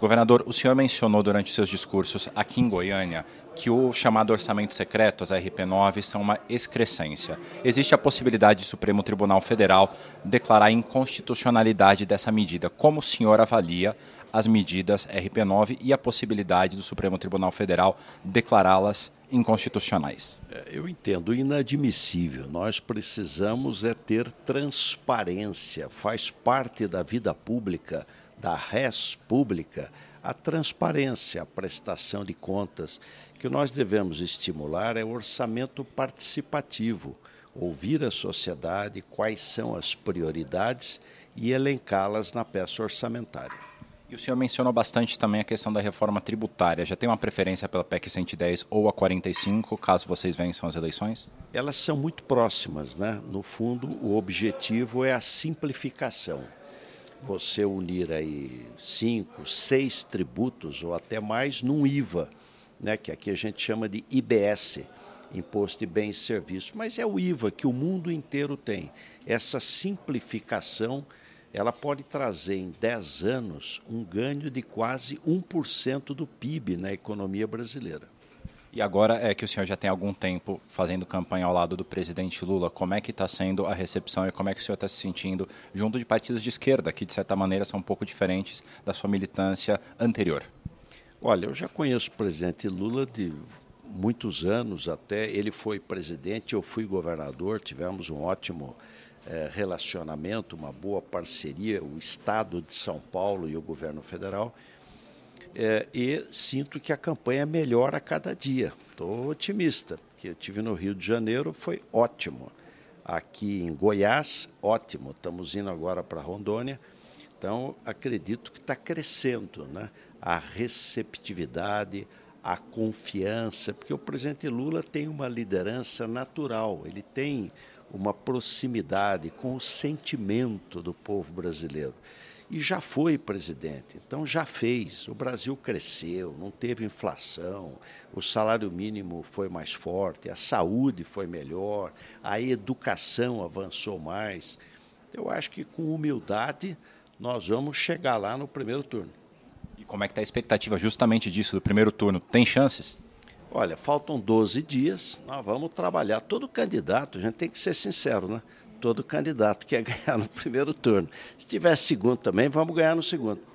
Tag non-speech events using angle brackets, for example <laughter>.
Governador, o senhor mencionou durante seus discursos aqui em Goiânia que o chamado orçamento secreto, as RP9, são uma excrescência. Existe a possibilidade de Supremo Tribunal Federal declarar a inconstitucionalidade dessa medida. Como o senhor avalia as medidas RP9 e a possibilidade do Supremo Tribunal Federal declará-las inconstitucionais? É, eu entendo inadmissível. Nós precisamos é ter transparência. Faz parte da vida pública, da res pública, a transparência, a prestação de contas. O que nós devemos estimular é o orçamento participativo, ouvir a sociedade, quais são as prioridades e elencá-las na peça orçamentária. E o senhor mencionou bastante também a questão da reforma tributária. Já tem uma preferência pela PEC 110 ou a 45, caso vocês vençam as eleições? Elas são muito próximas, né? No fundo, o objetivo é a simplificação. Você unir aí cinco, seis tributos ou até mais num IVA, né? Que aqui a gente chama de IBS, Imposto de Bens e Serviços. Mas é o IVA que o mundo inteiro tem. Essa simplificação ela pode trazer em 10 anos um ganho de quase 1% do PIB na economia brasileira. E agora é que o senhor já tem algum tempo fazendo campanha ao lado do presidente Lula. Como é que está sendo a recepção e como é que o senhor está se sentindo junto de partidos de esquerda, que de certa maneira são um pouco diferentes da sua militância anterior? Olha, eu já conheço o presidente Lula de muitos anos até. Ele foi presidente, eu fui governador, tivemos um ótimo é, relacionamento, uma boa parceria, o Estado de São Paulo e o governo federal. É, e sinto que a campanha melhora a cada dia. Estou otimista, porque eu tive no Rio de Janeiro, foi ótimo. Aqui em Goiás, ótimo. Estamos indo agora para Rondônia. Então, acredito que está crescendo né? a receptividade, a confiança, porque o presidente Lula tem uma liderança natural, ele tem uma proximidade com o sentimento do povo brasileiro. E já foi presidente, então já fez. O Brasil cresceu, não teve inflação, o salário mínimo foi mais forte, a saúde foi melhor, a educação avançou mais. Eu acho que com humildade nós vamos chegar lá no primeiro turno. E como é que está a expectativa justamente disso, do primeiro turno? Tem chances? Olha, faltam 12 dias, nós vamos trabalhar. Todo candidato, a gente tem que ser sincero, né? Todo candidato quer <laughs> ganhar no primeiro turno. Se tiver segundo também, vamos ganhar no segundo.